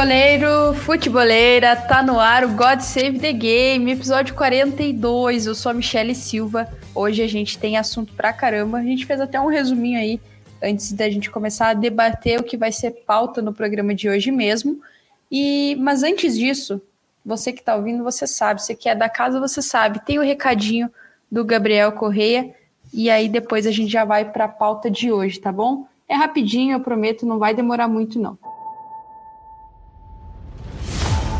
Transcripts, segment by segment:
Futeboleiro, futeboleira, tá no ar o God Save the Game, episódio 42. Eu sou a Michelle Silva. Hoje a gente tem assunto pra caramba. A gente fez até um resuminho aí antes da gente começar a debater o que vai ser pauta no programa de hoje mesmo. E mas antes disso, você que tá ouvindo, você sabe, você que é da casa, você sabe, tem o recadinho do Gabriel Correia e aí depois a gente já vai para a pauta de hoje, tá bom? É rapidinho, eu prometo, não vai demorar muito não.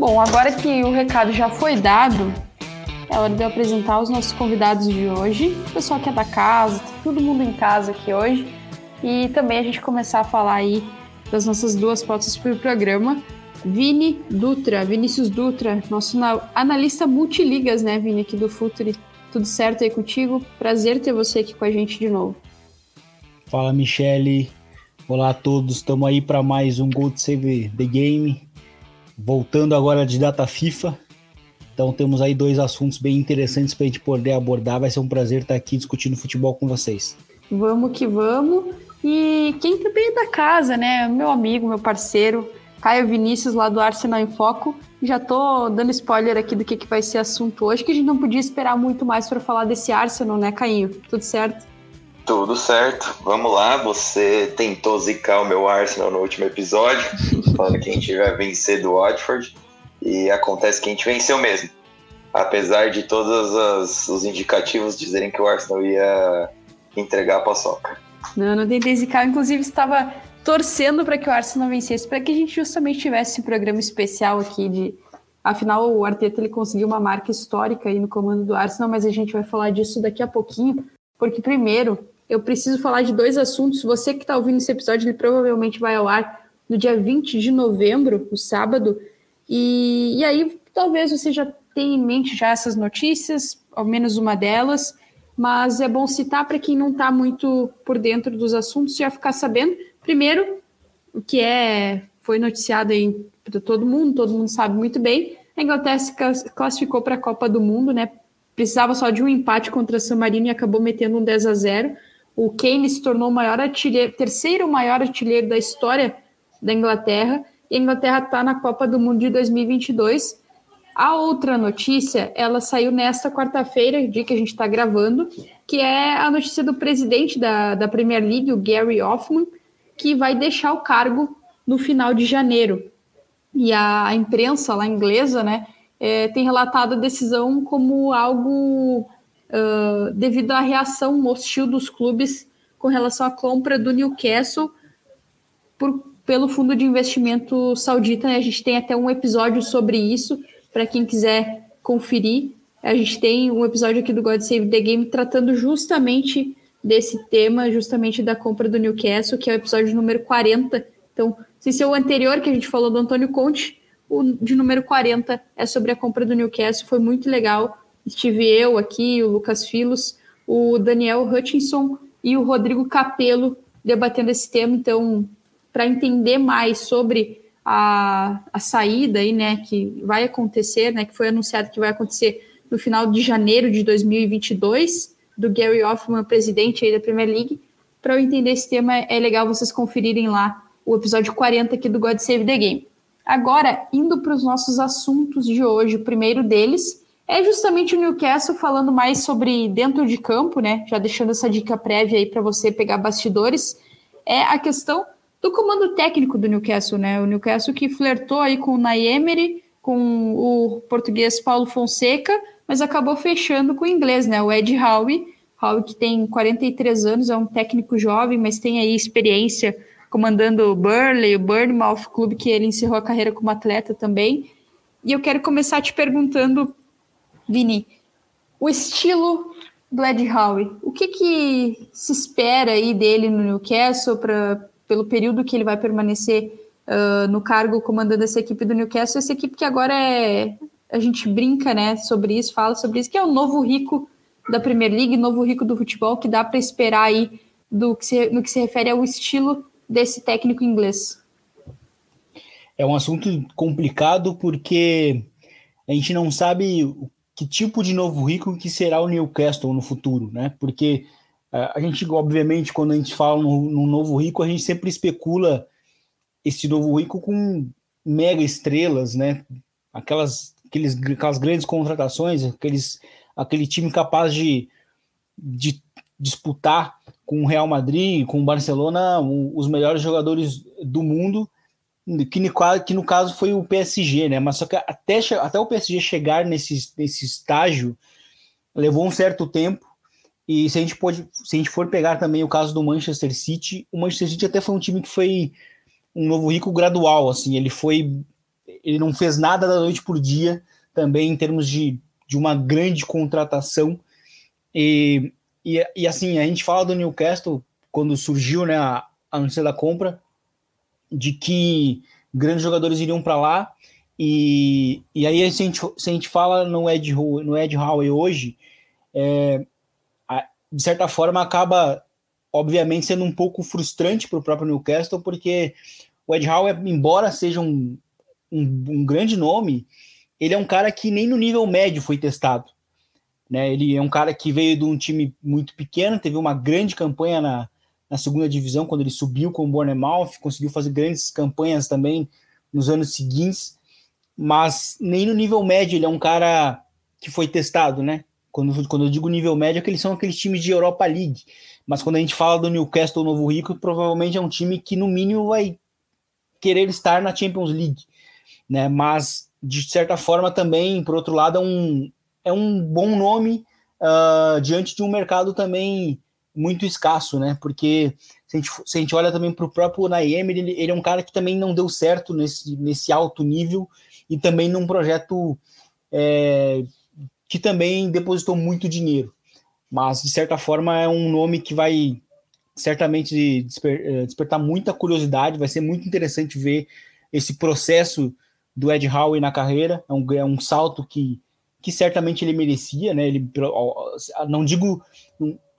Bom, agora que o recado já foi dado, é hora de eu apresentar os nossos convidados de hoje. O pessoal que é da casa, tá todo mundo em casa aqui hoje. E também a gente começar a falar aí das nossas duas pautas para o programa. Vini Dutra, Vinícius Dutra, nosso analista multiligas, né, Vini, aqui do Futuri. Tudo certo aí contigo? Prazer ter você aqui com a gente de novo. Fala, Michele. Olá a todos, estamos aí para mais um Gold Save the Game voltando agora de data FIFA. Então temos aí dois assuntos bem interessantes para a gente poder abordar. Vai ser um prazer estar aqui discutindo futebol com vocês. Vamos que vamos. E quem também é da casa, né? Meu amigo, meu parceiro, Caio Vinícius, lá do Arsenal em Foco. Já tô dando spoiler aqui do que, que vai ser assunto hoje, que a gente não podia esperar muito mais para falar desse Arsenal, né, Caio? Tudo certo? Tudo certo, vamos lá. Você tentou zicar o meu Arsenal no último episódio, falando que a gente vai vencer do Watford, e acontece que a gente venceu mesmo. Apesar de todos os indicativos dizerem que o Arsenal ia entregar a paçoca. Não, não tentei zicar, inclusive estava torcendo para que o Arsenal vencesse, para que a gente justamente tivesse esse programa especial aqui de. Afinal, o Arteta ele conseguiu uma marca histórica aí no comando do Arsenal, mas a gente vai falar disso daqui a pouquinho, porque primeiro eu preciso falar de dois assuntos. Você que está ouvindo esse episódio, ele provavelmente vai ao ar no dia 20 de novembro, o sábado. E, e aí, talvez você já tenha em mente já essas notícias, ao menos uma delas, mas é bom citar para quem não está muito por dentro dos assuntos já ficar sabendo. Primeiro, o que é foi noticiado aí para todo mundo, todo mundo sabe muito bem. A Inglaterra se classificou para a Copa do Mundo, né? Precisava só de um empate contra San Marino e acabou metendo um 10 a 0. O Kane se tornou o maior artilheiro, terceiro maior artilheiro da história da Inglaterra, e a Inglaterra está na Copa do Mundo de 2022. A outra notícia, ela saiu nesta quarta-feira, dia que a gente está gravando, que é a notícia do presidente da, da Premier League, o Gary Hoffman, que vai deixar o cargo no final de janeiro. E a, a imprensa lá inglesa, né, é, tem relatado a decisão como algo uh, devido à reação hostil dos clubes com relação à compra do Newcastle por, pelo fundo de investimento saudita. Né? A gente tem até um episódio sobre isso, para quem quiser conferir. A gente tem um episódio aqui do God Save the Game tratando justamente desse tema, justamente da compra do Newcastle, que é o episódio número 40. Então, se ser o anterior que a gente falou do Antônio Conte, o de número 40 é sobre a compra do Newcastle, foi muito legal estive eu aqui, o Lucas Filos, o Daniel Hutchinson e o Rodrigo Capello debatendo esse tema. Então, para entender mais sobre a, a saída aí, né, que vai acontecer, né, que foi anunciado que vai acontecer no final de janeiro de 2022, do Gary Hoffman, presidente aí da Premier League. Para eu entender esse tema, é legal vocês conferirem lá o episódio 40 aqui do God Save the Game. Agora, indo para os nossos assuntos de hoje, o primeiro deles é justamente o Newcastle falando mais sobre dentro de campo, né? Já deixando essa dica prévia aí para você pegar bastidores. é a questão do comando técnico do Newcastle, né? O Newcastle que flertou aí com o Naemery, com o português Paulo Fonseca, mas acabou fechando com o inglês, né? O Ed Howe, Howe que tem 43 anos, é um técnico jovem, mas tem aí experiência comandando o Burley, o Bournemouth, clube que ele encerrou a carreira como atleta também. E eu quero começar te perguntando, Vini, o estilo do Ed Howe, o que, que se espera aí dele no Newcastle para pelo período que ele vai permanecer uh, no cargo comandando essa equipe do Newcastle, essa equipe que agora é a gente brinca, né, sobre isso, fala sobre isso, que é o novo rico da Premier League, novo rico do futebol, que dá para esperar aí do que se, no que se refere ao estilo desse técnico inglês. É um assunto complicado porque a gente não sabe que tipo de novo rico que será o Newcastle no futuro, né? Porque a gente, obviamente, quando a gente fala no, no, novo rico, a gente sempre especula esse novo rico com mega estrelas, né? Aquelas, aqueles, aquelas grandes contratações, aqueles, aquele time capaz de, de disputar com o Real Madrid, com o Barcelona, os melhores jogadores do mundo, que no, que no caso foi o PSG, né? Mas só que até, até o PSG chegar nesse, nesse estágio levou um certo tempo. E se a gente pode, se a gente for pegar também o caso do Manchester City, o Manchester City até foi um time que foi um novo rico gradual, assim, ele foi ele não fez nada da noite por dia, também em termos de, de uma grande contratação. E e, e assim, a gente fala do Newcastle quando surgiu né, a, a notícia da compra, de que grandes jogadores iriam para lá. E, e aí, se a, gente, se a gente fala no Ed, no Ed Howe hoje, é, de certa forma acaba, obviamente, sendo um pouco frustrante para o próprio Newcastle, porque o Ed Howe, embora seja um, um, um grande nome, ele é um cara que nem no nível médio foi testado. Né? Ele é um cara que veio de um time muito pequeno, teve uma grande campanha na, na segunda divisão, quando ele subiu com o Bournemouth, conseguiu fazer grandes campanhas também nos anos seguintes, mas nem no nível médio ele é um cara que foi testado, né? Quando, quando eu digo nível médio, é que eles são aqueles times de Europa League, mas quando a gente fala do Newcastle Novo Rico, provavelmente é um time que no mínimo vai querer estar na Champions League, né? Mas de certa forma também, por outro lado, é um, é um bom nome uh, diante de um mercado também muito escasso, né? Porque se a gente, se a gente olha também para o próprio Naemer, ele, ele, é um cara que também não deu certo nesse, nesse alto nível e também num projeto é, que também depositou muito dinheiro. Mas, de certa forma, é um nome que vai certamente desper, é, despertar muita curiosidade, vai ser muito interessante ver esse processo do Ed Howe na carreira. É um, é um salto que que certamente ele merecia, né? Ele, não digo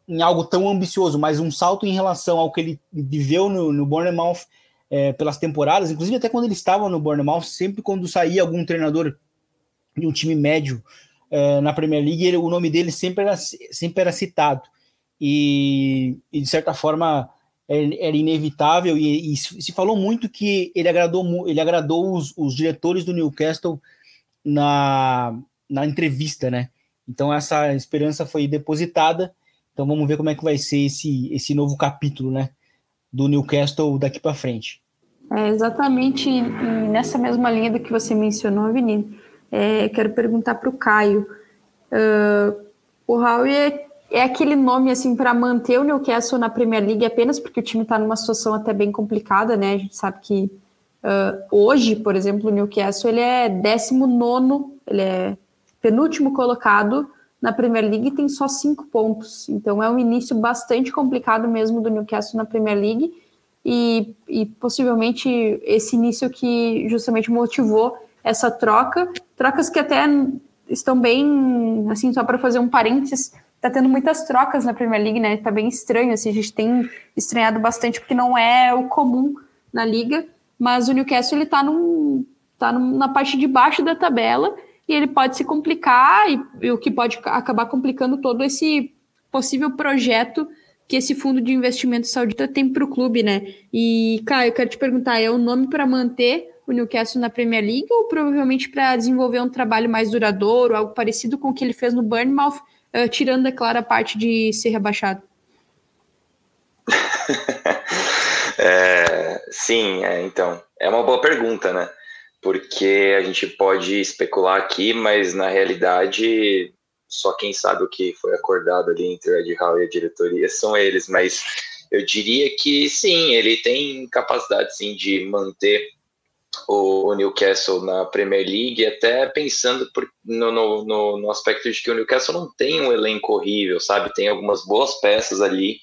em algo tão ambicioso, mas um salto em relação ao que ele viveu no, no Bournemouth é, pelas temporadas, inclusive até quando ele estava no Bournemouth, sempre quando saía algum treinador de um time médio é, na Premier League, ele, o nome dele sempre era, sempre era citado. E, e de certa forma era inevitável e, e, se falou muito que ele agradou ele agradou os, os diretores do Newcastle na na entrevista, né? Então essa esperança foi depositada. Então vamos ver como é que vai ser esse, esse novo capítulo, né? Do Newcastle daqui para frente. É exatamente nessa mesma linha do que você mencionou, Vini. É, quero perguntar para o Caio. Uh, o Howie é, é, aquele nome assim para manter o Newcastle na Premier League apenas porque o time está numa situação até bem complicada, né? A gente sabe que uh, hoje, por exemplo, o Newcastle ele é 19, ele é penúltimo colocado na Premier League tem só cinco pontos. Então é um início bastante complicado mesmo do Newcastle na Premier League e, e possivelmente esse início que justamente motivou essa troca, trocas que até estão bem, assim, só para fazer um parênteses, tá tendo muitas trocas na Premier League, né? Tá bem estranho, assim, a gente tem estranhado bastante porque não é o comum na liga, mas o Newcastle ele tá num tá num, na parte de baixo da tabela e ele pode se complicar, e, e o que pode acabar complicando todo esse possível projeto que esse fundo de investimento saudita tem para o clube, né? E, cara, eu quero te perguntar, é o nome para manter o Newcastle na Premier League ou provavelmente para desenvolver um trabalho mais duradouro, algo parecido com o que ele fez no Bournemouth, uh, tirando, é claro, a parte de ser rebaixado? É, sim, é, então, é uma boa pergunta, né? Porque a gente pode especular aqui, mas na realidade só quem sabe o que foi acordado ali entre o Ed Hall e a diretoria são eles, mas eu diria que sim, ele tem capacidade sim de manter o, Newcastle na Premier League, até pensando por, no, no, no, aspecto de que o Newcastle não tem um elenco horrível, sabe? Tem algumas boas peças ali.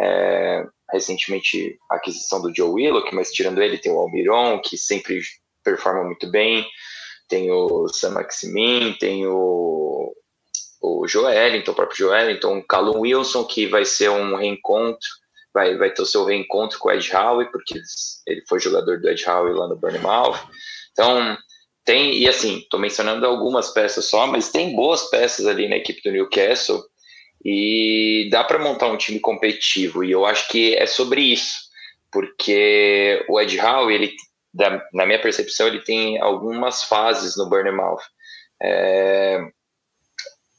É, recentemente, a aquisição do Joe Willock, mas tirando ele, tem o Almiron, que sempre performa muito bem. Tem o Sam Maximin, tem o, o Joelinton, o próprio Joelinton, o Callum Wilson, que vai ser um reencontro vai, vai ter o seu reencontro com o Ed Howe, porque ele foi jogador do Ed Howe lá no Bournemouth. Então, tem, e assim, estou mencionando algumas peças só, mas tem boas peças ali na equipe do Newcastle e dá para montar um time competitivo. E eu acho que é sobre isso, porque o Ed Howe, ele, na minha percepção, ele tem algumas fases no Bournemouth. É, é,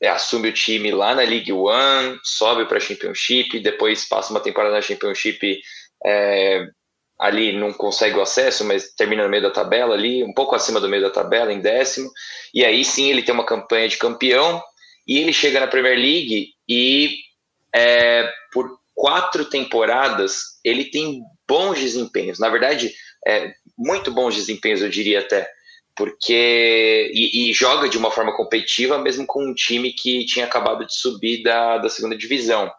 assume o time lá na League One, sobe para a Championship, depois passa uma temporada na Championship, é, ali não consegue o acesso, mas termina no meio da tabela ali, um pouco acima do meio da tabela, em décimo, e aí sim ele tem uma campanha de campeão, e ele chega na Premier League e é, por quatro temporadas ele tem bons desempenhos, na verdade, é, muito bons desempenhos, eu diria até porque e, e, joga de uma forma competitiva mesmo com um time que tinha acabado de subir da, da segunda divisão.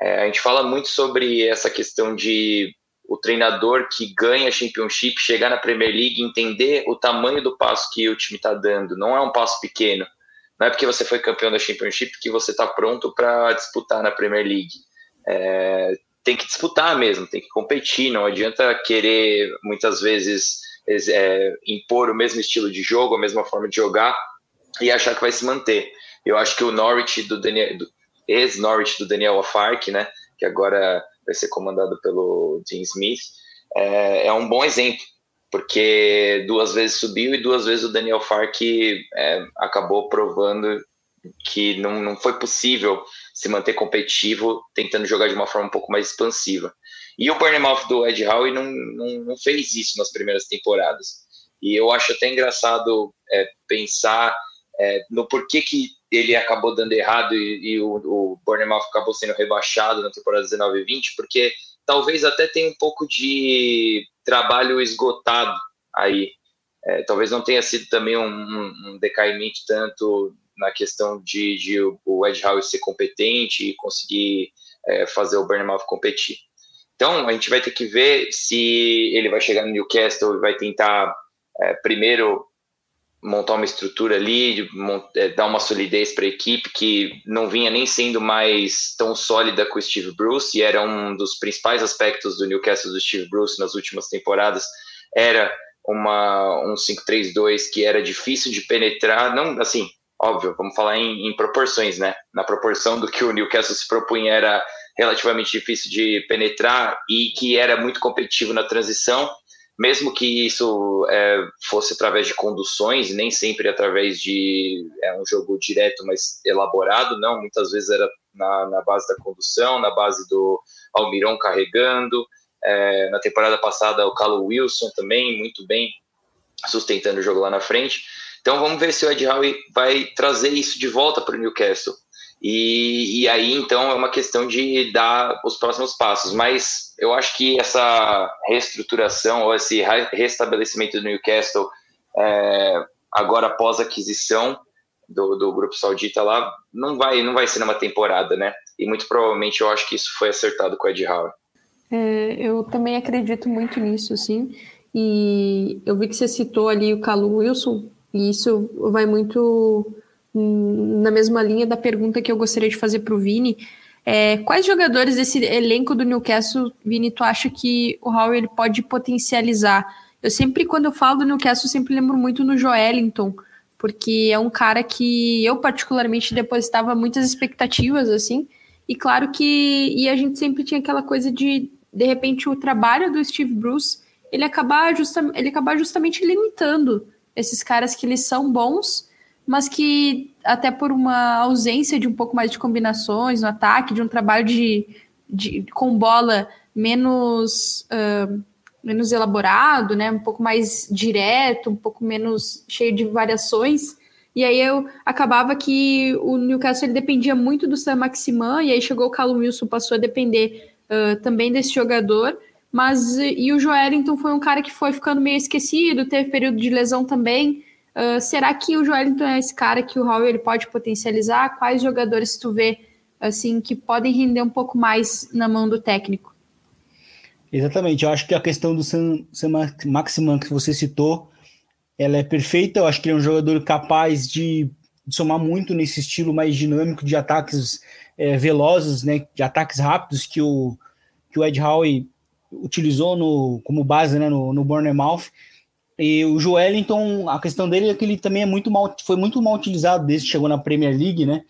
É, a gente fala muito sobre essa questão de o treinador que ganha Championship chegar na Premier League entender o tamanho do passo que o time está dando. Não é um passo pequeno. Não é porque você foi campeão da Championship que você está pronto para disputar na Premier League. É, tem que disputar mesmo, tem que competir. Não adianta querer muitas vezes é, impor o mesmo estilo de jogo, a mesma forma de jogar e achar que vai se manter. Eu acho que o Norwich do Daniel, ex-Norwich do Daniel Afark, né, que agora vai ser comandado pelo Dean Smith, é, é, um bom exemplo, porque duas vezes subiu e duas vezes o Daniel Fark é, acabou provando que não, não foi possível se manter competitivo tentando jogar de uma forma um pouco mais expansiva. E o Bournemouth do Ed Howe não, não, não, fez isso nas primeiras temporadas. E eu acho até engraçado é, pensar é, no porquê que ele acabou dando errado e, e o, o Bournemouth acabou sendo rebaixado na temporada 19 e 20, porque talvez até tenha um pouco de trabalho esgotado aí. É, talvez não tenha sido também um, um, decaimento tanto na questão de, de o Ed Howe ser competente e conseguir é, fazer o Bournemouth competir. Então, a gente vai ter que ver se ele vai chegar no Newcastle e vai tentar é, primeiro montar uma estrutura ali, é, dar uma solidez para a equipe que não vinha nem sendo mais tão sólida com o Steve Bruce e era um dos principais aspectos do Newcastle do Steve Bruce nas últimas temporadas, era uma um 5-3-2 que era difícil de penetrar, não assim, óbvio, vamos falar em, em proporções, né? Na proporção do que o Newcastle se propunha era relativamente difícil de penetrar e que era muito competitivo na transição, mesmo que isso é, fosse através de conduções, nem sempre através de é, um jogo direto, mas elaborado, não, muitas vezes era na, na base da condução, na base do Almirão carregando, é, na temporada passada o Carlo Wilson também, muito bem, sustentando o jogo lá na frente, então vamos ver se o Ed Howe vai trazer isso de volta para o Newcastle, e, e, aí, então, é uma questão de dar os próximos passos. Mas eu acho que essa reestruturação ou esse restabelecimento do Newcastle, é, agora após a aquisição do, do grupo saudita lá, não vai, não vai ser numa temporada, né? E muito provavelmente eu acho que isso foi acertado com o Ed Howe. É, eu também acredito muito nisso, sim. E eu vi que você citou ali o Calu Wilson, e isso vai muito na mesma linha da pergunta que eu gostaria de fazer para o Vini. É, quais jogadores desse elenco do Newcastle, Vini, tu acha que o Howard pode potencializar? Eu sempre, quando eu falo do Newcastle, sempre lembro muito no Joelinton, porque é um cara que eu particularmente depositava muitas expectativas, assim, e claro que e a gente sempre tinha aquela coisa de, de repente, o trabalho do Steve Bruce, ele acabar, justa, ele acabar justamente limitando esses caras que eles são bons, mas que até por uma ausência de um pouco mais de combinações no ataque, de um trabalho de, de com bola menos uh, menos elaborado, né? Um pouco mais direto, um pouco menos cheio de variações. E aí eu acabava que o Newcastle ele dependia muito do Sam Maximan, e aí chegou o Callum Wilson, passou a depender uh, também desse jogador. Mas e o Joelinton foi um cara que foi ficando meio esquecido, teve período de lesão também. Uh, será que o Joelinton é esse cara que o Howell ele pode potencializar? Quais jogadores tu vê assim que podem render um pouco mais na mão do técnico? Exatamente, eu acho que a questão do Sam, Sam Maximan que você citou, ela é perfeita. Eu acho que ele é um jogador capaz de, de somar muito nesse estilo mais dinâmico de ataques é, velozes, né, de ataques rápidos que o, que o Ed Howe utilizou no, como base né, no, no Bournemouth. E o Joelinton, a questão dele é que ele também é muito mal, foi muito mal utilizado desde que chegou na Premier League, né?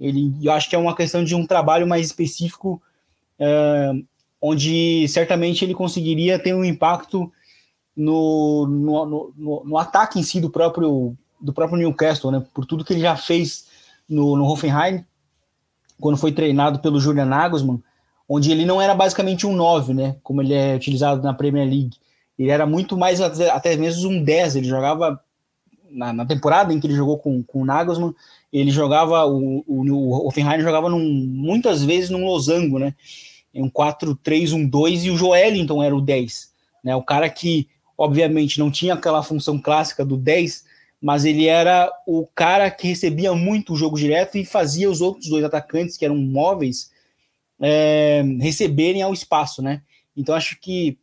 Ele, eu acho que é uma questão de um trabalho mais específico, é, onde certamente ele conseguiria ter um impacto no, no, no, no, ataque em si do próprio, do próprio Newcastle, né? Por tudo que ele já fez no, no Hoffenheim, quando foi treinado pelo Julian Nagelsmann, onde ele não era basicamente um 9, né? Como ele é utilizado na Premier League. Ele era muito mais, até mesmo um 10. Ele jogava na, na temporada em que ele jogou com, com o Nagelsmann, ele jogava, o, o, o Offenheim jogava num, muitas vezes num losango, né? Em um 4-3-1-2 e o Joelinton era o 10, né? O cara que, obviamente, não tinha aquela função clássica do 10, mas ele era o cara que recebia muito o jogo direto e fazia os outros dois atacantes, que eram móveis, é, receberem ao espaço, né? Então acho que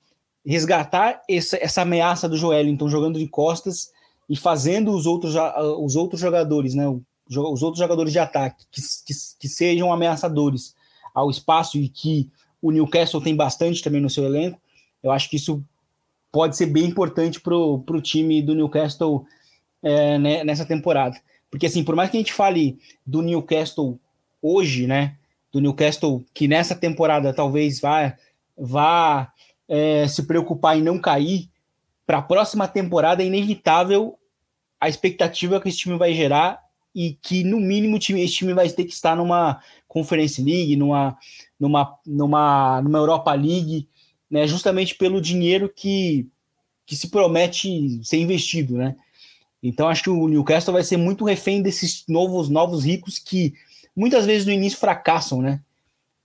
resgatar essa, essa ameaça do Joelinton jogando de costas e fazendo os outros, os outros jogadores, né? Os outros jogadores de ataque que, que, que sejam ameaçadores ao espaço e que o Newcastle tem bastante também no seu elenco, eu acho que isso pode ser bem importante para o time do Newcastle é, né, nessa temporada. Porque, assim, por mais que a gente fale do Newcastle hoje, né? do Newcastle, que nessa temporada talvez vá, vá é, se preocupar em não cair, para a próxima temporada é inevitável a expectativa que esse time vai gerar e que, no mínimo, esse time vai ter que estar numa Conference League, numa, numa, numa, numa Europa League, né, justamente pelo dinheiro que, que se promete ser investido, né? Então acho que o Newcastle vai ser muito refém desses novos novos ricos que muitas vezes no início fracassam, né?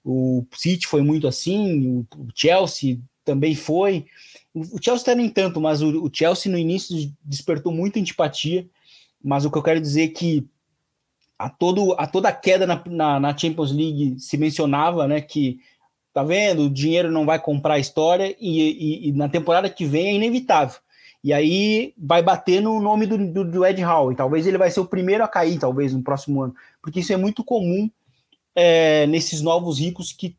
O City foi muito assim, o Chelsea também foi. O Chelsea até nem tanto, mas o, Chelsea no início despertou muita antipatia. Mas o que eu quero dizer é que a, todo, a toda a queda na, na, na, Champions League se mencionava, né? Que tá vendo, o dinheiro não vai comprar a história e, e, e na temporada que vem é inevitável. E aí vai bater no nome do, do, do Ed Howe. Talvez ele vai ser o primeiro a cair, talvez, no próximo ano. Porque isso é muito comum é, nesses novos ricos que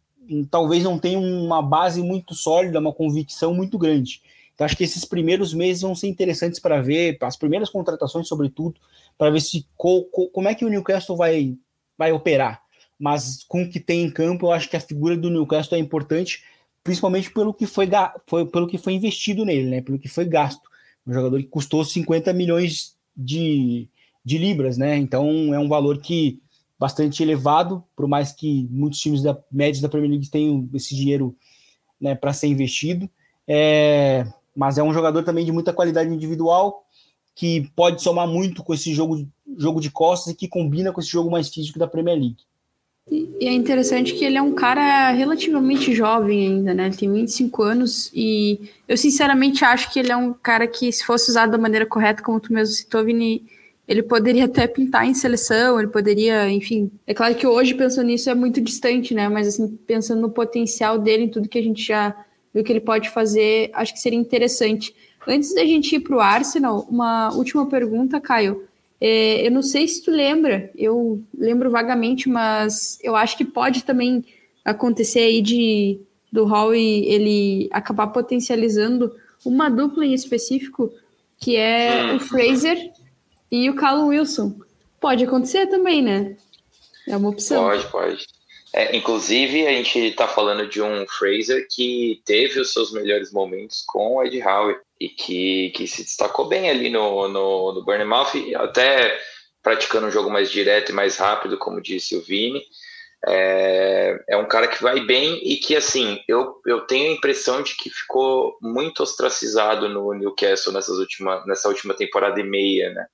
talvez não tenham uma base muito sólida, uma convicção muito grande. Então, acho que esses primeiros meses vão ser interessantes para ver, as primeiras contratações, sobretudo, para ver se co, co, como é que o Newcastle vai, vai operar. Mas com o que tem em campo, eu acho que a figura do Newcastle é importante, principalmente pelo que foi, foi, pelo que foi investido nele, né? pelo que foi gasto um jogador que custou 50 milhões de, de libras, né? Então é um valor que bastante elevado, por mais que muitos times da médios da Premier League tenham esse dinheiro né, para ser investido. É, mas é um jogador também de muita qualidade individual, que pode somar muito com esse jogo, jogo de costas e que combina com esse jogo mais físico da Premier League. E é interessante que ele é um cara relativamente jovem ainda, né? Ele tem 25 anos e eu sinceramente acho que ele é um cara que, se fosse usado da maneira correta, como tu mesmo citou, Vini, ele poderia até pintar em seleção, ele poderia, enfim. É claro que hoje, pensando nisso, é muito distante, né? Mas assim, pensando no potencial dele, em tudo que a gente já viu que ele pode fazer, acho que seria interessante. Antes da gente ir para o Arsenal, uma última pergunta, Caio. É, eu não sei se tu lembra, eu lembro vagamente, mas eu acho que pode também acontecer aí de do Howie ele acabar potencializando uma dupla em específico, que é o Fraser e o Callum Wilson. Pode acontecer também, né? É uma opção. Pode, pode. É, inclusive, a gente está falando de um Fraser que teve os seus melhores momentos com o Ed Howe e que, que se destacou bem ali no, no, no Bournemouth, até praticando um jogo mais direto e mais rápido, como disse o Vini. É, é um cara que vai bem e que, assim, eu, eu tenho a impressão de que ficou muito ostracizado no Newcastle nessas última, nessa última temporada e meia, né?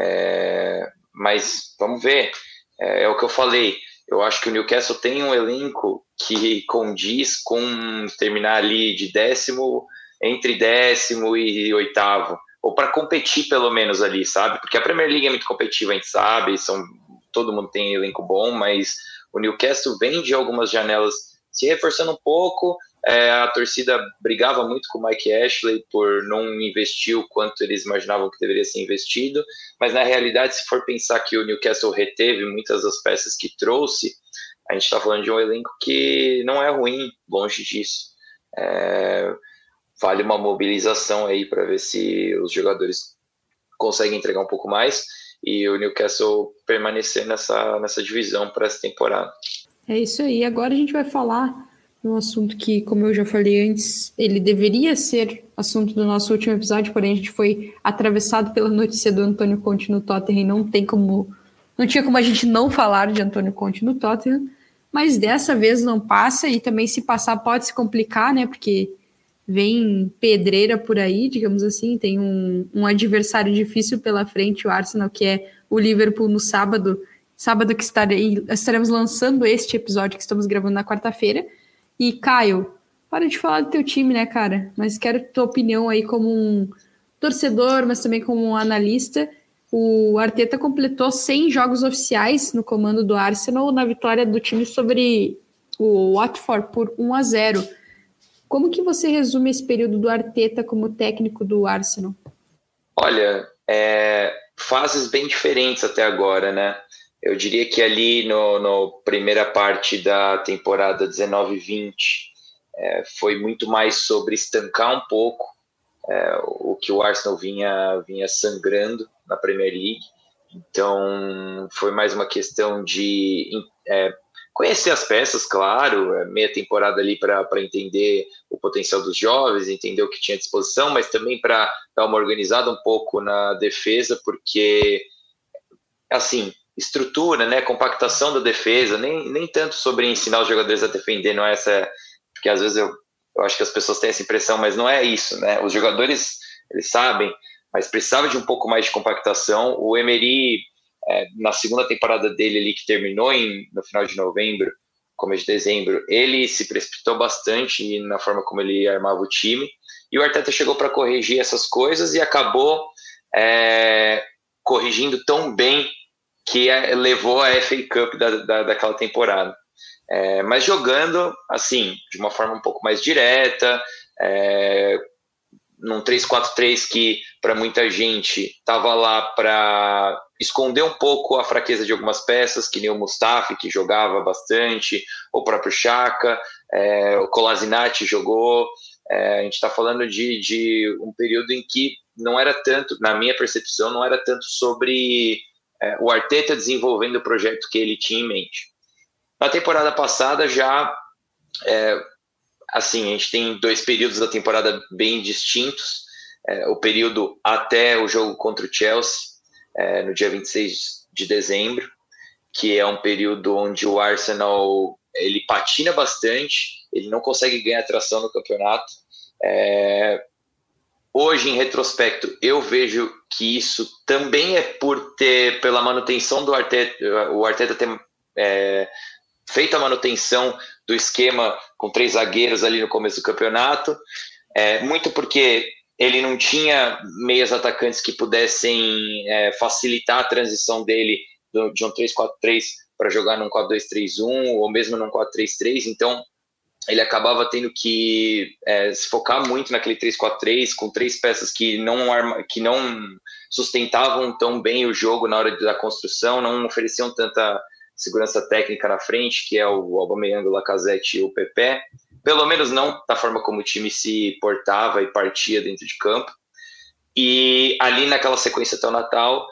É, mas vamos ver, é, é, o que eu falei. Eu acho que o Newcastle tem um elenco que condiz com terminar ali de décimo, entre décimo e oitavo, ou para competir pelo menos ali, sabe? Porque a Premier League é muito competitiva, a gente sabe, são, todo mundo tem elenco bom, mas o Newcastle vem de algumas janelas se reforçando um pouco. É, a torcida brigava muito com o Mike Ashley por não investir o quanto eles imaginavam que deveria ser investido, mas na realidade, se for pensar que o Newcastle reteve muitas das peças que trouxe, a gente está falando de um elenco que não é ruim, longe disso. É, vale uma mobilização aí para ver se os jogadores conseguem entregar um pouco mais e o Newcastle permanecer nessa, nessa divisão para essa temporada. É isso aí. Agora a gente vai falar um assunto que, como eu já falei antes, ele deveria ser assunto do nosso último episódio, porém a gente foi atravessado pela notícia do Antônio Conte no Tottenham e não tem como. Não tinha como a gente não falar de Antônio Conte no Tottenham, mas dessa vez não passa e também se passar pode se complicar, né? Porque vem pedreira por aí, digamos assim, tem um, um adversário difícil pela frente, o Arsenal, que é o Liverpool no sábado, sábado que estarei, estaremos lançando este episódio que estamos gravando na quarta-feira. E Caio, para de falar do teu time, né, cara? Mas quero tua opinião aí como um torcedor, mas também como um analista. O Arteta completou 100 jogos oficiais no comando do Arsenal na vitória do time sobre o Watford por 1 a 0. Como que você resume esse período do Arteta como técnico do Arsenal? Olha, é, fases bem diferentes até agora, né? Eu diria que ali no, no primeira parte da temporada 19-20 é, foi muito mais sobre estancar um pouco é, o que o Arsenal vinha, vinha sangrando na Premier League. Então foi mais uma questão de é, Conhecer as peças, claro, é meia temporada ali para entender o potencial dos jovens, entender o que tinha à disposição, mas também para dar uma organizada um pouco na defesa, porque, assim, estrutura, né, compactação da defesa, nem, nem tanto sobre ensinar os jogadores a defender, não é essa, porque às vezes eu, eu acho que as pessoas têm essa impressão, mas não é isso, né, os jogadores, eles sabem, mas precisava de um pouco mais de compactação, o Emery é, na segunda temporada dele ali, que terminou em, no final de novembro, começo de dezembro, ele se precipitou bastante na forma como ele armava o time, e o Arteta chegou para corrigir essas coisas e acabou é, corrigindo tão bem que é, levou a FA Cup da, da, daquela temporada. É, mas jogando, assim, de uma forma um pouco mais direta, é, num 3-4-3 que para muita gente estava lá para esconder um pouco a fraqueza de algumas peças, que nem o Mustafi, que jogava bastante, o próprio Chaka, é, o Kolasinac jogou. É, a gente está falando de, de um período em que não era tanto, na minha percepção, não era tanto sobre é, o Arteta desenvolvendo o projeto que ele tinha em mente. Na temporada passada já é, assim, a gente tem dois períodos da temporada bem distintos. É, o período até o jogo contra o Chelsea, é, no dia 26 de dezembro, que é um período onde o Arsenal ele patina bastante, ele não consegue ganhar tração no campeonato. É, hoje, em retrospecto, eu vejo que isso também é por ter, pela manutenção do Arteta, o Arteta ter é, feito a manutenção do esquema com três zagueiros ali no começo do campeonato, é, muito porque ele não tinha meias atacantes que pudessem é, facilitar a transição dele de um 3-4-3 para jogar num 4-2-3-1 ou mesmo num 4-3-3, então ele acabava tendo que é, se focar muito naquele 3-4-3 com três peças que não, arma, que não sustentavam tão bem o jogo na hora da construção, não ofereciam tanta segurança técnica na frente, que é o Aubameyang, o Lacazette e o Pepe, pelo menos não da forma como o time se portava e partia dentro de campo. E ali naquela sequência até o Natal,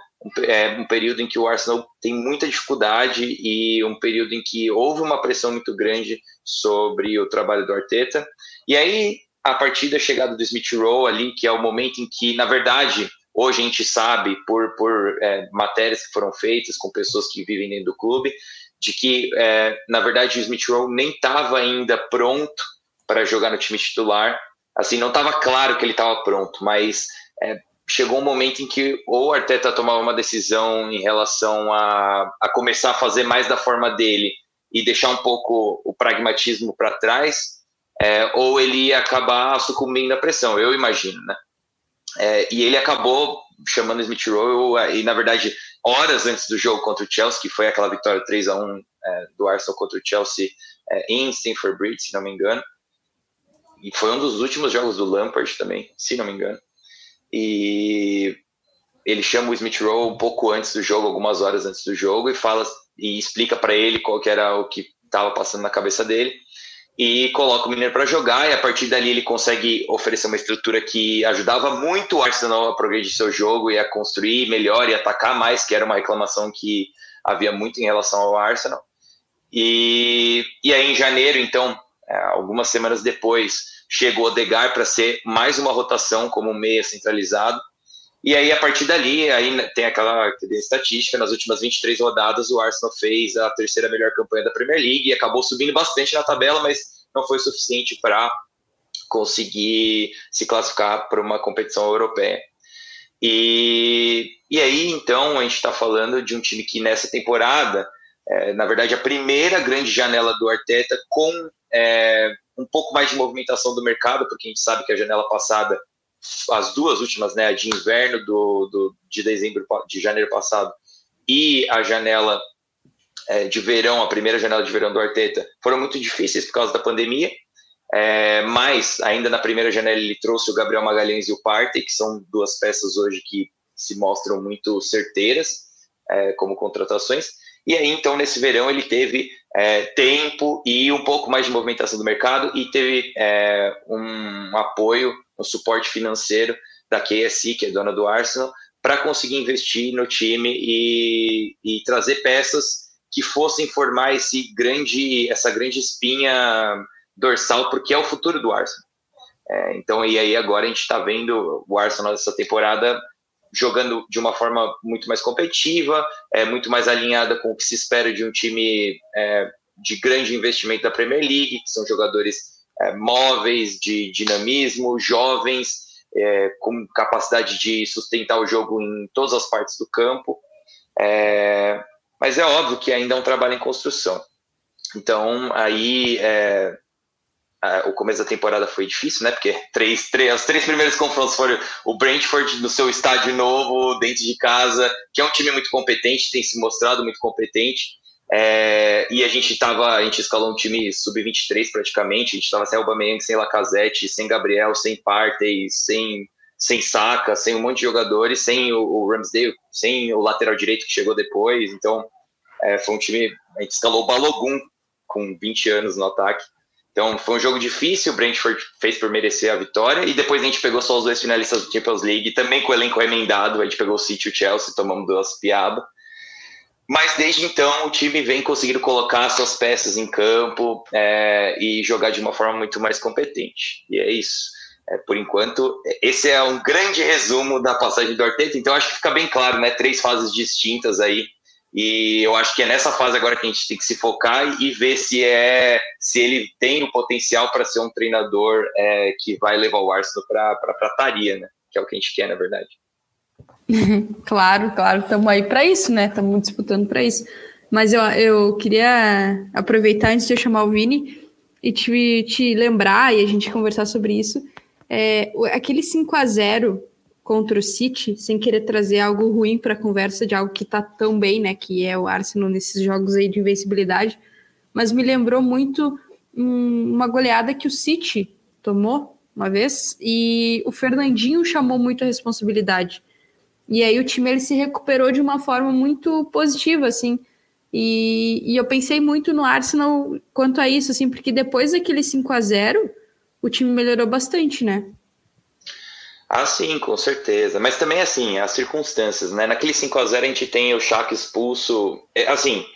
é um período em que o Arsenal tem muita dificuldade e um período em que houve uma pressão muito grande sobre o trabalho do Arteta. E aí, a partir da chegada do Smith Rowe ali, que é o momento em que, na verdade, Hoje a gente sabe, por, por é, matérias que foram feitas com pessoas que vivem dentro do clube, de que, é, na verdade, o Smith Rowe nem estava ainda pronto para jogar no time titular. Assim, não estava claro que ele estava pronto, mas é, chegou um momento em que ou o Arteta tomava uma decisão em relação a, a começar a fazer mais da forma dele e deixar um pouco o pragmatismo para trás, é, ou ele ia acabar sucumbindo à pressão, eu imagino, né? É, e ele acabou chamando Smith Rowe, e na verdade, horas antes do jogo contra o Chelsea, que foi aquela vitória 3 a 1 é, do Arsenal contra o Chelsea é, em Stamford Bridge, se não me engano. E foi um dos últimos jogos do Lampard também, se não me engano. E ele chama o Smith Rowe um pouco antes do jogo, algumas horas antes do jogo, e fala e explica para ele qual que era o que estava passando na cabeça dele e coloca o Mineiro para jogar e a partir dali ele consegue oferecer uma estrutura que ajudava muito o Arsenal a progredir seu jogo e a construir melhor e atacar mais, que era uma reclamação que havia muito em relação ao Arsenal. E, e aí em janeiro, então, algumas semanas depois, chegou o Odegar para ser mais uma rotação como meia centralizado. E aí, a partir dali, aí tem aquela estatística, nas últimas 23 rodadas, o Arsenal fez a terceira melhor campanha da Premier League e acabou subindo bastante na tabela, mas não foi suficiente para conseguir se classificar para uma competição europeia. E, e aí, então, a gente está falando de um time que nessa temporada, é, na verdade, a primeira grande janela do Arteta com é, um pouco mais de movimentação do mercado, porque a gente sabe que a janela passada as duas últimas, né, a de inverno do, do, de dezembro, de janeiro passado e a janela é, de verão, a primeira janela de verão do Arteta, foram muito difíceis por causa da pandemia. É, mas ainda na primeira janela ele trouxe o Gabriel Magalhães e o Partey, que são duas peças hoje que se mostram muito certeiras é, como contratações. E aí, então, nesse verão, ele teve é, tempo e um pouco mais de movimentação do mercado e teve é, um apoio um suporte financeiro da KSI, que é dona do Arsenal, para conseguir investir no time e, e, trazer peças que fossem formar esse grande, essa grande espinha dorsal, porque é o futuro do Arsenal. É, então, e aí agora a gente está vendo o Arsenal nessa temporada jogando de uma forma muito mais competitiva, é muito mais alinhada com o que se espera de um time é, de grande investimento da Premier League, que são jogadores é, móveis, de dinamismo, jovens, é, com capacidade de sustentar o jogo em todas as partes do campo. É, mas é óbvio que ainda é um trabalho em construção. Então, aí, é, o começo da temporada foi difícil, né? Porque três, três, os três primeiros confrontos foram o Brentford no seu estádio novo, dentro de casa, que é um time muito competente, tem se mostrado muito competente. É, e a gente tava, a gente escalou um time sub-23 praticamente, a gente estava sem Aubameyang, sem Lacazette, sem Gabriel, sem Partey, sem, sem Saka, sem um monte de jogadores, sem o, o Ramsdale, sem o lateral direito que chegou depois, então é, foi um time, a gente escalou o Balogun com 20 anos no ataque, então foi um jogo difícil, o Brentford fez por merecer a vitória, e depois a gente pegou só os dois finalistas do Champions League, também com o elenco emendado, a gente pegou o City e o Chelsea, tomamos duas piadas, mas desde então o time vem conseguindo colocar suas peças em campo é, e jogar de uma forma muito mais competente. E é isso. É, por enquanto, esse é um grande resumo da passagem do Arteta. Então acho que fica bem claro, né? Três fases distintas aí. E eu acho que é nessa fase agora que a gente tem que se focar e ver se é se ele tem o potencial para ser um treinador é, que vai levar o Arsenal para a prataria, né? Que é o que a gente quer, na verdade. claro, claro, estamos aí para isso, né? Estamos disputando para isso. Mas eu, eu queria aproveitar antes de eu chamar o Vini e te, te lembrar e a gente conversar sobre isso. É, aquele 5 a 0 contra o City, sem querer trazer algo ruim para a conversa de algo que está tão bem, né? Que é o Arsenal nesses jogos aí de invencibilidade, mas me lembrou muito um, uma goleada que o City tomou uma vez e o Fernandinho chamou muito a responsabilidade. E aí o time ele se recuperou de uma forma muito positiva, assim. E, e eu pensei muito no Arsenal quanto a isso, assim, porque depois daquele 5 a 0 o time melhorou bastante, né? Ah, sim, com certeza. Mas também, assim, as circunstâncias, né? Naquele 5 a 0 a gente tem o Shaq expulso. É, assim,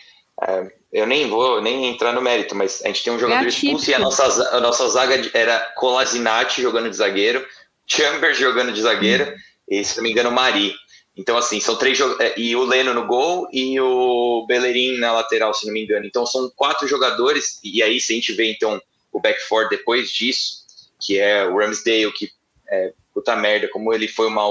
é, eu nem vou nem entrar no mérito, mas a gente tem um jogador é expulso e a nossa, a nossa zaga era Colasinati jogando de zagueiro, Chambers jogando de zagueiro hum. e, se não me engano, Mari. Então, assim, são três é, e o Leno no gol e o Bellerin na lateral, se não me engano. Então, são quatro jogadores, e aí se a gente vê, então, o backfour depois disso, que é o Ramsdale, que é, puta merda, como ele foi uma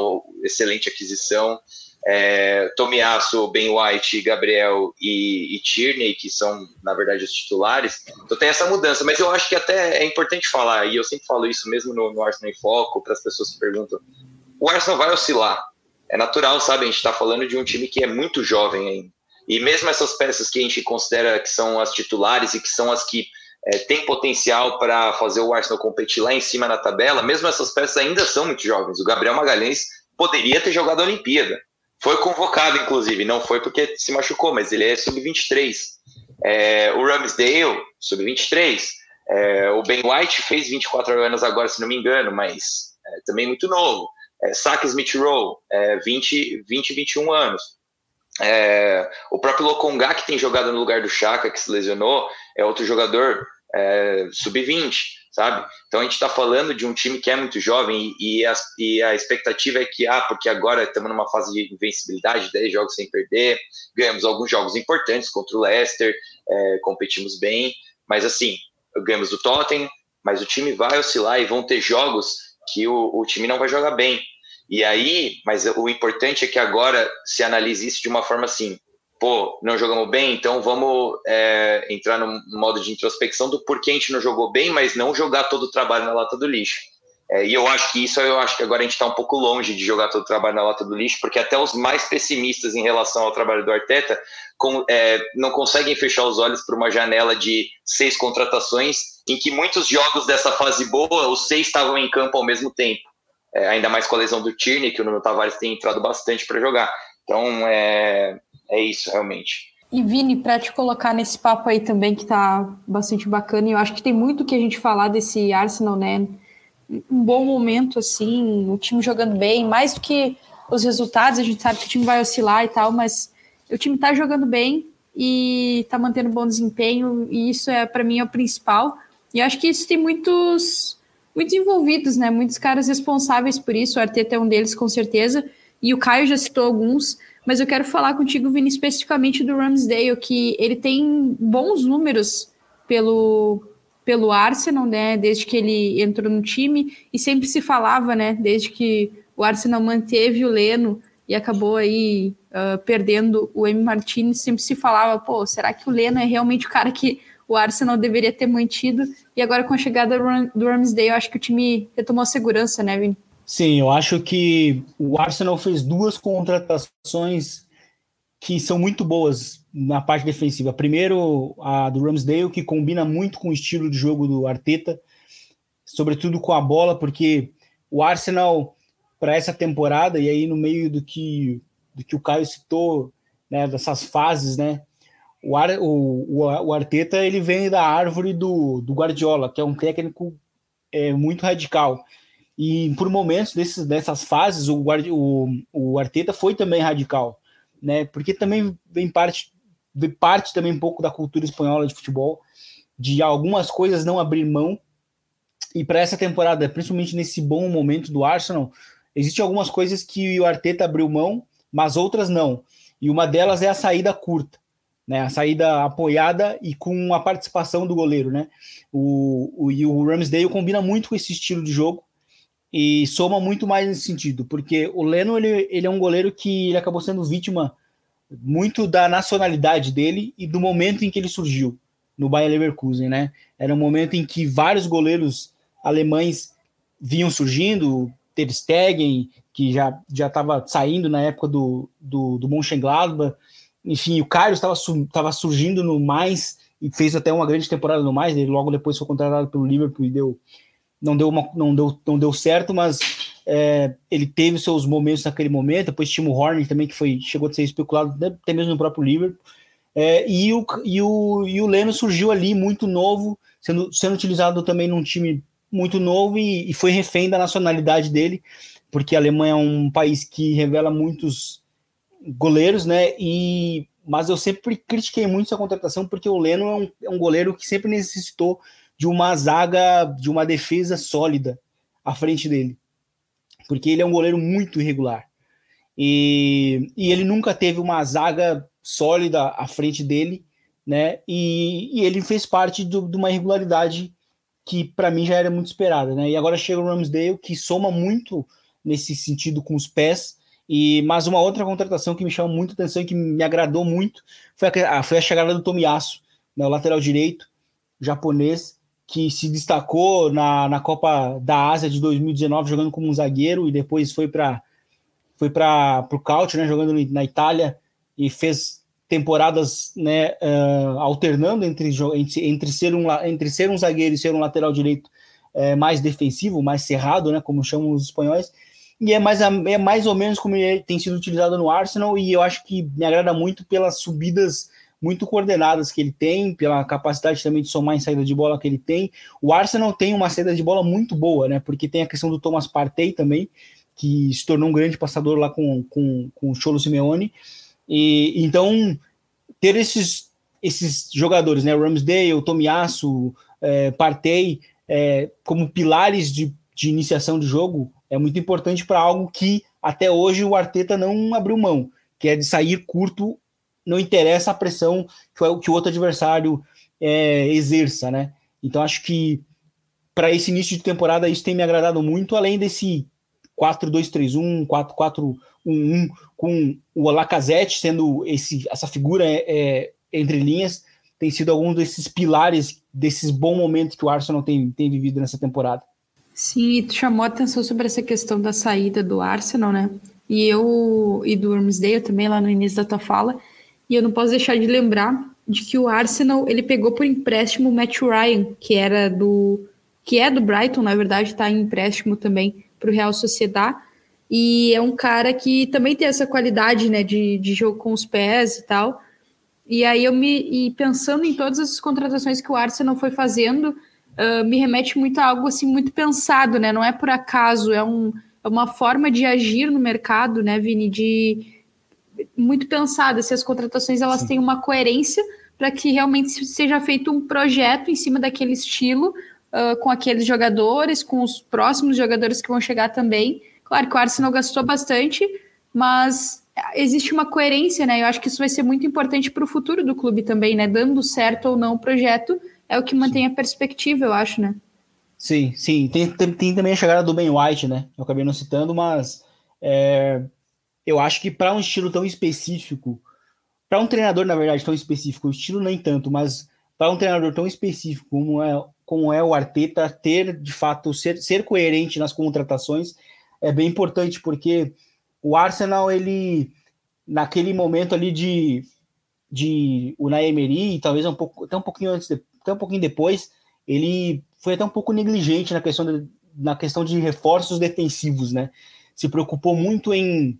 excelente aquisição, é, Tomiasso, Ben White, Gabriel e, e, Tierney, que são, na verdade, os titulares. Então tem essa mudança, mas eu acho que até é importante falar, e eu sempre falo isso mesmo no, no Arsenal em Foco, para as pessoas que perguntam, o Arsenal vai oscilar, é natural, sabe? A gente está falando de um time que é muito jovem ainda. E mesmo essas peças que a gente considera que são as titulares e que são as que é, têm potencial para fazer o Arsenal competir lá em cima na tabela, mesmo essas peças ainda são muito jovens. O Gabriel Magalhães poderia ter jogado a Olimpíada. Foi convocado, inclusive, não foi porque se machucou, mas ele é sub-23. É, o Ramsdale, sub-23. É, o Ben White fez 24 anos agora, se não me engano, mas é, também muito novo é, Sack Smith Rowe, é, 20, 20, 21 anos. É, o próprio Lokonga, que tem jogado no lugar do Chaka, que se lesionou, é outro jogador é, sub-20, sabe? Então a gente está falando de um time que é muito jovem e, e, a, e, a, expectativa é que, ah, porque agora estamos numa fase de invencibilidade, 10 jogos sem perder, ganhamos alguns jogos importantes contra o Leicester, é, competimos bem, mas assim, ganhamos do Tottenham, mas o time vai oscilar e vão ter jogos que o, o time não vai jogar bem. E aí, mas o importante é que agora se analise isso de uma forma assim, pô, não jogamos bem, então vamos é, entrar no modo de introspecção do porquê a gente não jogou bem, mas não jogar todo o trabalho na lata do lixo. É, e eu acho que isso, eu acho que agora a gente está um pouco longe de jogar todo o trabalho na lata do lixo, porque até os mais pessimistas em relação ao trabalho do Arteta com, é, não conseguem fechar os olhos para uma janela de seis contratações, em que muitos jogos dessa fase boa, os seis estavam em campo ao mesmo tempo é, ainda mais com a lesão do Tierney, que o Nuno Tavares tem entrado bastante para jogar. Então, é, é isso, realmente. E Vini, para te colocar nesse papo aí também, que tá bastante bacana, e eu acho que tem muito que a gente falar desse Arsenal, né? Um bom momento, assim, o time jogando bem, mais do que os resultados, a gente sabe que o time vai oscilar e tal, mas o time tá jogando bem e tá mantendo bom desempenho, e isso é para mim é o principal. E acho que isso tem muitos muito envolvidos, né? Muitos caras responsáveis por isso. O Arteta é um deles, com certeza. E o Caio já citou alguns. Mas eu quero falar contigo, Vini, especificamente do Ramsdale, que ele tem bons números pelo, pelo Arsenal, né? Desde que ele entrou no time. E sempre se falava, né? Desde que o Arsenal manteve o Leno e acabou aí uh, perdendo o M. Martinez, sempre se falava, pô, será que o Leno é realmente o cara que o Arsenal deveria ter mantido. E agora, com a chegada do Ramsdale, eu acho que o time retomou a segurança, né, Vini? Sim, eu acho que o Arsenal fez duas contratações que são muito boas na parte defensiva. Primeiro, a do Ramsdale, que combina muito com o estilo de jogo do Arteta, sobretudo com a bola, porque o Arsenal, para essa temporada, e aí no meio do que, do que o Caio citou, né, dessas fases, né, o, Ar, o, o, Arteta ele vem da árvore do, do Guardiola, que é um técnico é, muito radical. E por momentos desses, dessas fases, o, o, o Arteta foi também radical, né? Porque também vem parte, vem parte também um pouco da cultura espanhola de futebol, de algumas coisas não abrir mão. E para essa temporada, principalmente nesse bom momento do Arsenal, existem algumas coisas que o Arteta abriu mão, mas outras não. E uma delas é a saída curta né? A saída apoiada e com a participação do goleiro, né? O, o, e o Ramsdale combina muito com esse estilo de jogo e soma muito mais nesse sentido, porque o Leno ele, ele é um goleiro que ele acabou sendo vítima muito da nacionalidade dele e do momento em que ele surgiu no Bayer Leverkusen, né? Era um momento em que vários goleiros alemães vinham surgindo, Ter Stegen, que já já estava saindo na época do, do, do Mönchengladbach, enfim, o Carlos estava surgindo no mais e fez até uma grande temporada no mais. Ele logo depois foi contratado pelo Liverpool e deu, não, deu uma, não, deu, não deu certo, mas é, ele teve seus momentos naquele momento. Depois tinha o Horner também, que foi, chegou a ser especulado até mesmo no próprio Liverpool. É, e, o, e, o, e o Leno surgiu ali muito novo, sendo, sendo utilizado também num time muito novo e, e foi refém da nacionalidade dele, porque a Alemanha é um país que revela muitos goleiros, né? E mas eu sempre critiquei muito essa contratação porque o Leno é um, é um goleiro que sempre necessitou de uma zaga, de uma defesa sólida à frente dele, porque ele é um goleiro muito irregular. E, e ele nunca teve uma zaga sólida à frente dele, né? E, e ele fez parte do, de uma irregularidade que para mim já era muito esperada, né? E agora chega o Ramsdale que soma muito nesse sentido com os pés. E mas uma outra contratação que me chamou muito atenção e que me agradou muito foi a, foi a chegada do Tomiyasu, né, o lateral direito japonês que se destacou na, na Copa da Ásia de 2019 jogando como um zagueiro e depois foi para foi para o Caute, né, jogando na Itália e fez temporadas né, uh, alternando entre, entre, entre, ser um, entre ser um zagueiro e ser um lateral direito uh, mais defensivo, mais cerrado, né, como chamam os espanhóis, e é mais, é mais ou menos como ele tem sido utilizado no Arsenal, e eu acho que me agrada muito pelas subidas muito coordenadas que ele tem, pela capacidade também de somar em saída de bola que ele tem. O Arsenal tem uma saída de bola muito boa, né? Porque tem a questão do Thomas Partey também, que se tornou um grande passador lá com, com, com o Cholo Simeone. E então ter esses, esses jogadores, né? Ramsdale, Tomiyasu, é, Partey, é, como pilares de, de iniciação de jogo é muito importante para algo que até hoje o Arteta não abriu mão, que é de sair curto não interessa a pressão que o, que o outro adversário é, exerça, né? Então acho que para esse início de temporada isso tem me agradado muito, além desse 4-2-3-1, 4-4-1-1, com o Lacazette sendo esse, essa figura é, é, entre linhas, tem sido algum desses pilares desses bons momentos que o Arsenal tem, tem vivido nessa temporada. Sim, e tu chamou a atenção sobre essa questão da saída do Arsenal, né? E eu e do Ramsdale também lá no início da tua fala. E eu não posso deixar de lembrar de que o Arsenal ele pegou por empréstimo o Matt Ryan, que era do que é do Brighton, na verdade, está em empréstimo também para o Real Sociedad. E é um cara que também tem essa qualidade, né, de, de jogo com os pés e tal. E aí eu me e pensando em todas as contratações que o Arsenal foi fazendo, uh, me remete muito a algo assim muito pensado, né? Não é por acaso, é, um, é uma forma de agir no mercado, né, Vini, de muito pensada, se as contratações elas Sim. têm uma coerência para que realmente seja feito um projeto em cima daquele estilo, uh, com aqueles jogadores, com os próximos jogadores que vão chegar também. Claro que o Arsenal gastou bastante, mas existe uma coerência, né? Eu acho que isso vai ser muito importante para o futuro do clube também, né? Dando certo ou não o projeto, é o que mantém a perspectiva, eu acho, né? Sim, sim. Tem, tem, tem, também a chegada do Ben White, né? Eu acabei não citando, mas é, eu acho que para um estilo tão específico, para um treinador, na verdade, tão específico, o estilo nem tanto, mas para um treinador tão específico como é, como é o Arteta, ter de fato, ser, ser coerente nas contratações é bem importante, porque o Arsenal, ele, naquele momento ali de, de o Emery, talvez um pouco, até um pouquinho antes, até um pouquinho depois, ele foi até um pouco negligente na questão de, na questão de reforços defensivos, né? Se preocupou muito em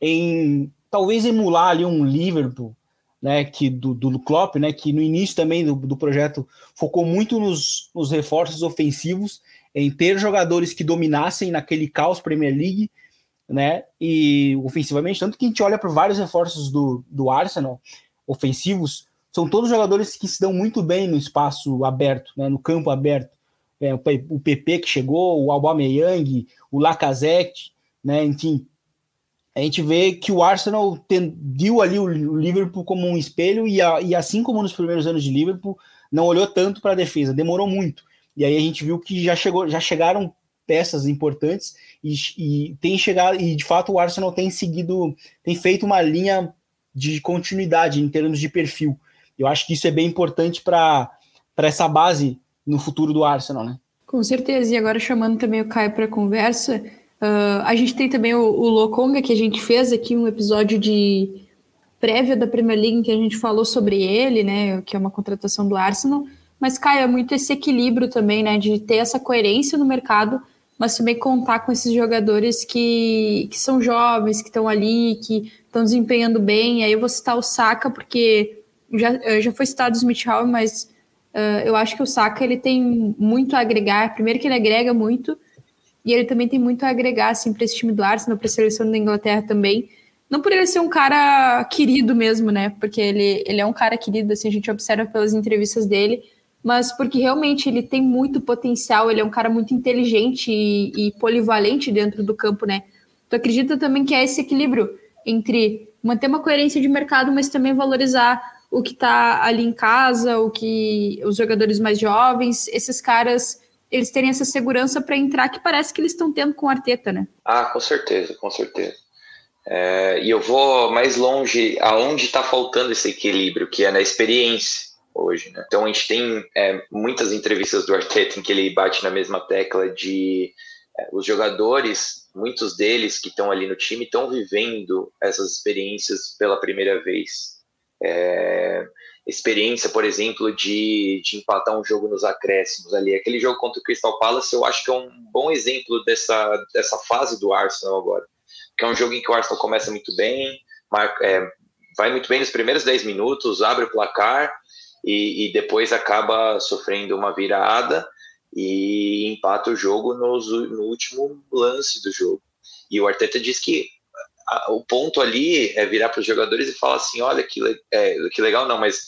em talvez emular ali um Liverpool, né, que do, do Klopp, né, que no início também do, do projeto focou muito nos, nos reforços ofensivos, em ter jogadores que dominassem naquele caos Premier League, né, e ofensivamente, tanto que a gente olha para vários reforços do, do Arsenal ofensivos, são todos jogadores que se dão muito bem no espaço aberto, né, no campo aberto. É, o PP que chegou, o Aubameyang, o Lacazette, né, enfim, a gente vê que o Arsenal viu ali o Liverpool como um espelho e, a, e, assim como nos primeiros anos de Liverpool, não olhou tanto para a defesa, demorou muito. E aí a gente viu que já, chegou, já chegaram peças importantes e, e tem chegado e de fato o Arsenal tem seguido, tem feito uma linha de continuidade em termos de perfil. Eu acho que isso é bem importante para essa base no futuro do Arsenal, né? Com certeza. E agora chamando também o Caio para conversa, Uh, a gente tem também o, o Lokonga, que a gente fez aqui um episódio de prévia da Premier League, que a gente falou sobre ele, né, que é uma contratação do Arsenal. Mas, Caio, é muito esse equilíbrio também, né, de ter essa coerência no mercado, mas também contar com esses jogadores que, que são jovens, que estão ali, que estão desempenhando bem. Aí eu vou citar o Saka, porque já, eh, já foi citado o Smith Hall, mas uh, eu acho que o Saka ele tem muito a agregar. Primeiro que ele agrega muito, e ele também tem muito a agregar assim, para esse time do Arsenal, para a seleção da Inglaterra também. Não por ele ser um cara querido mesmo, né? Porque ele, ele é um cara querido, assim, a gente observa pelas entrevistas dele, mas porque realmente ele tem muito potencial, ele é um cara muito inteligente e, e polivalente dentro do campo, né? Tu acredita também que é esse equilíbrio entre manter uma coerência de mercado, mas também valorizar o que está ali em casa, o que os jogadores mais jovens, esses caras, eles terem essa segurança para entrar que parece que eles estão tendo com o Arteta, né? Ah, com certeza, com certeza. É, e eu vou mais longe, aonde está faltando esse equilíbrio, que é na experiência hoje. Né? Então a gente tem é, muitas entrevistas do Arteta em que ele bate na mesma tecla de é, os jogadores, muitos deles que estão ali no time, estão vivendo essas experiências pela primeira vez. É, experiência, por exemplo, de, de empatar um jogo nos acréscimos ali. Aquele jogo contra o Crystal Palace, eu acho que é um bom exemplo dessa, dessa fase do Arsenal agora. Que é um jogo em que o Arsenal começa muito bem, marca, é, vai muito bem nos primeiros 10 minutos, abre o placar e, e, depois acaba sofrendo uma virada e empata o jogo no, no último lance do jogo. E o Arteta diz que a, o ponto ali é virar para os jogadores e falar assim: olha que, é, que legal, não, mas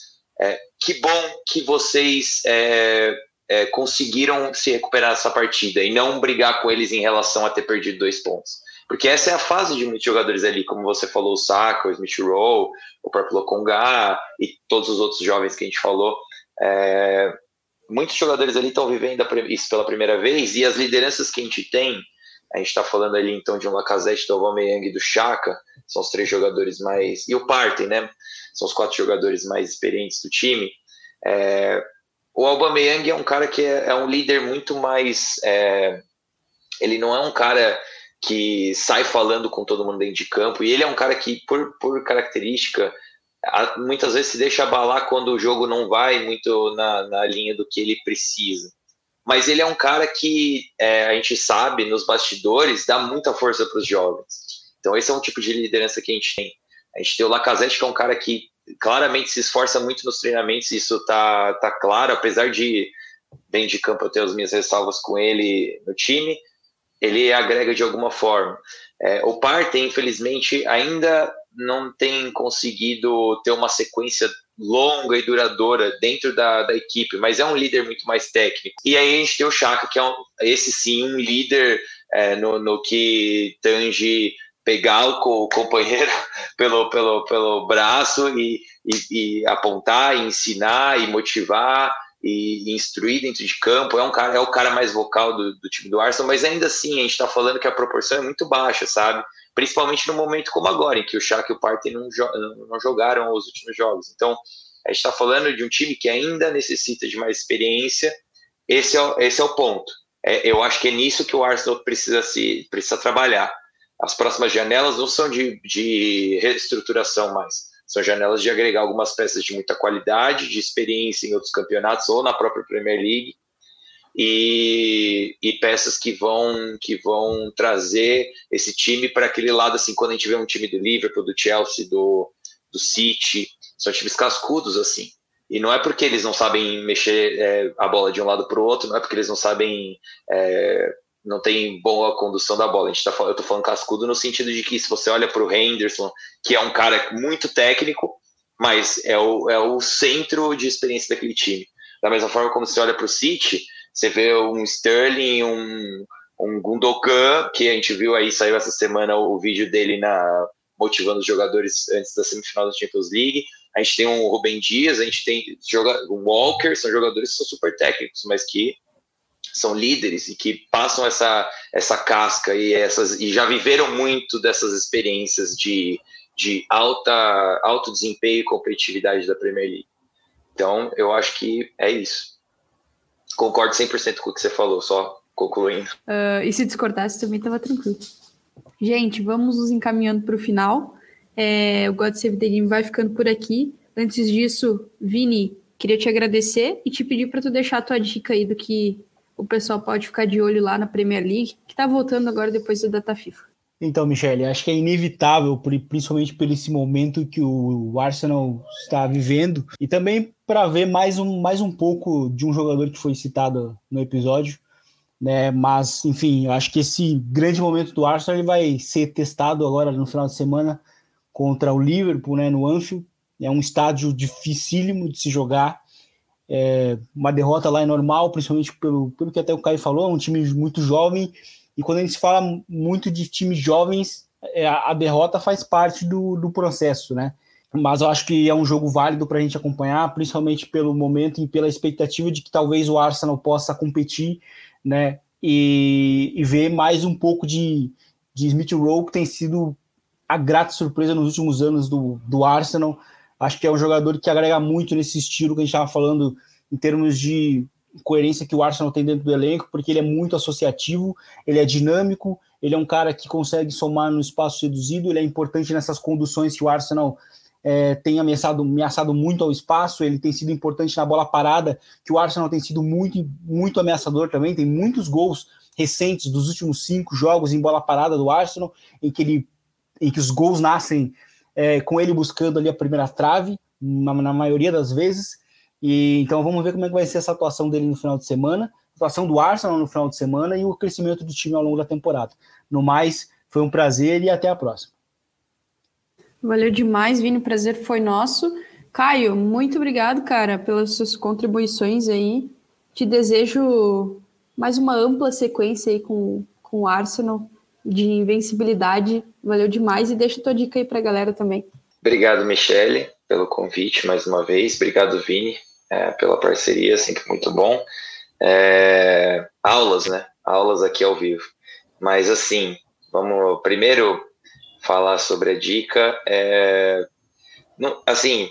é, que bom que vocês é, é, conseguiram se recuperar essa partida e não brigar com eles em relação a ter perdido dois pontos. Porque essa é a fase de muitos jogadores ali, como você falou, o Saka, o Smith Rowe, o próprio Lokonga e todos os outros jovens que a gente falou. É, muitos jogadores ali estão vivendo isso pela primeira vez e as lideranças que a gente tem a gente está falando ali então de um Lacazette, do Aubameyang e do Chaka, são os três jogadores mais e o Partey, né? São os quatro jogadores mais experientes do time. É... O Aubameyang é um cara que é, é um líder muito mais, é... ele não é um cara que sai falando com todo mundo dentro de campo e ele é um cara que por, por característica muitas vezes se deixa abalar quando o jogo não vai muito na, na linha do que ele precisa mas ele é um cara que é, a gente sabe nos bastidores dá muita força para os jovens. Então esse é um tipo de liderança que a gente tem. A gente tem o Lacazette que é um cara que claramente se esforça muito nos treinamentos, isso tá tá claro, apesar de bem de campo eu ter as minhas ressalvas com ele no time, ele agrega de alguma forma. É, o Partey, infelizmente, ainda não tem conseguido ter uma sequência longa e duradoura dentro da, da equipe, mas é um líder muito mais técnico. E aí a gente tem o Chaka, que é um, esse sim um líder é, no, no que tange pegar o, companheiro pelo, pelo, pelo braço e, e, e, apontar, e ensinar e motivar e, instruir dentro de campo. É um cara, é o cara mais vocal do, do time do Arsenal, mas ainda assim a gente está falando que a proporção é muito baixa, sabe? Principalmente no momento como agora, em que o Shaq e o Partey não, não jogaram os últimos jogos. Então, a gente está falando de um time que ainda necessita de mais experiência. Esse é, o, esse é o ponto. É, eu acho que é nisso que o Arsenal precisa se precisa trabalhar. As próximas janelas não são de, de reestruturação mais, são janelas de agregar algumas peças de muita qualidade, de experiência em outros campeonatos ou na própria Premier League e, e, peças que vão que vão trazer esse time para aquele lado assim quando a gente vê um time do Liverpool, do Chelsea, do, do City, são times cascudos assim. E não é porque eles não sabem mexer é, a bola de um lado para o outro, não é porque eles não sabem é, não tem boa condução da bola. A gente tá, eu estou falando cascudo no sentido de que se você olha para o Henderson, que é um cara muito técnico, mas é o, é o centro de experiência daquele time. Da mesma forma como você olha para o City, você vê um Sterling, um, um Gundogan, que a gente viu aí, saiu essa semana o, o vídeo dele na motivando os jogadores antes da semifinal da Champions League. A gente tem um Rubem Dias, a gente tem um Walker, são jogadores que são super técnicos, mas que são líderes e que passam essa, essa casca e, essas, e já viveram muito dessas experiências de, de alta, alto desempenho e competitividade da Premier League. Então, eu acho que é isso. Concordo 100% com o que você falou, só concluindo. Uh, e se discordasse também estava tranquilo. Gente, vamos nos encaminhando para o final. É, o God Save the Game vai ficando por aqui. Antes disso, Vini, queria te agradecer e te pedir para tu deixar a tua dica aí do que o pessoal pode ficar de olho lá na Premier League, que está voltando agora depois da data FIFA. Então, Michele, acho que é inevitável, principalmente por esse momento que o Arsenal está vivendo, e também para ver mais um, mais um pouco de um jogador que foi citado no episódio, né? Mas, enfim, acho que esse grande momento do Arsenal ele vai ser testado agora no final de semana contra o Liverpool, né? No Anfield, é um estádio dificílimo de se jogar. É, uma derrota lá é normal, principalmente pelo, pelo que até o Caio falou, é um time muito jovem E quando a gente fala muito de times jovens, é, a derrota faz parte do, do processo, né? Mas eu acho que é um jogo válido para a gente acompanhar, principalmente pelo momento e pela expectativa de que talvez o Arsenal possa competir, né? E, e ver mais um pouco de, de Smith Rowe, que tem sido a grata surpresa nos últimos anos do, do Arsenal. Acho que é um jogador que agrega muito nesse estilo que a gente estava falando em termos de coerência que o Arsenal tem dentro do elenco, porque ele é muito associativo, ele é dinâmico, ele é um cara que consegue somar no espaço reduzido, ele é importante nessas conduções que o Arsenal é, tem ameaçado, ameaçado muito ao espaço, ele tem sido importante na bola parada, que o Arsenal tem sido muito, muito ameaçador também, tem muitos gols recentes dos últimos cinco jogos em bola parada do Arsenal, em que, ele, em que os gols nascem é, com ele buscando ali a primeira trave, na, na maioria das vezes, e então vamos ver como é que vai ser essa atuação dele no final de semana, a atuação do Arsenal no final de semana e o crescimento do time ao longo da temporada. No mais, foi um prazer e até a próxima. Valeu demais, Vini. O prazer foi nosso. Caio, muito obrigado, cara, pelas suas contribuições aí. Te desejo mais uma ampla sequência aí com, com o Arsenal de invencibilidade. Valeu demais e deixa tua dica aí pra galera também. Obrigado, Michele, pelo convite mais uma vez. Obrigado, Vini, é, pela parceria, sempre muito bom. É, aulas, né? Aulas aqui ao vivo. Mas assim, vamos primeiro falar sobre a dica. É, não, assim,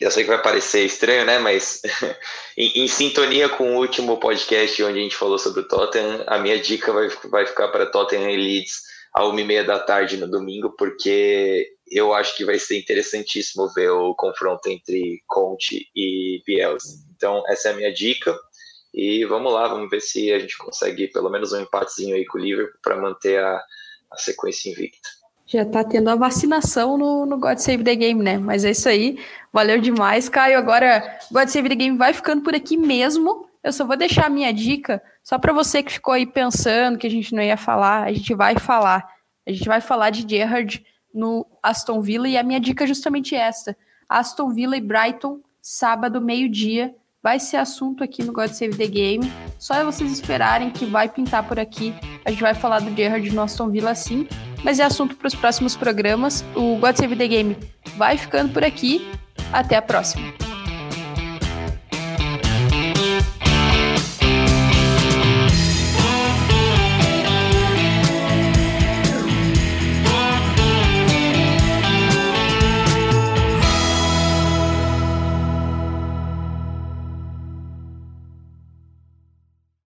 eu sei que vai parecer estranho, né? Mas em, em, sintonia com o último podcast onde a gente falou sobre o Tottenham, a minha dica vai, vai ficar para Tottenham e Leeds a uma e meia da tarde no domingo, porque eu acho que vai ser interessantíssimo ver o confronto entre Conte e Bielsa. Então, essa é a minha dica. E vamos lá, vamos ver se a gente consegue pelo menos um empatezinho aí com o Liverpool para manter a, a sequência invicta já tá tendo a vacinação no, no God Save the Game, né? Mas é isso aí. Valeu demais, Caio. Agora, God Save the Game vai ficando por aqui mesmo. Eu só vou deixar a minha dica, só para você que ficou aí pensando que a gente não ia falar, a gente vai falar. A gente vai falar de Gerrard no Aston Villa e a minha dica é justamente esta. Aston Villa e Brighton, sábado, meio-dia. Vai ser assunto aqui no God Save the Game. Só é vocês esperarem que vai pintar por aqui. A gente vai falar do Gerrard no Aston Villa sim mas é assunto para os próximos programas. O God Save the Game vai ficando por aqui. Até a próxima.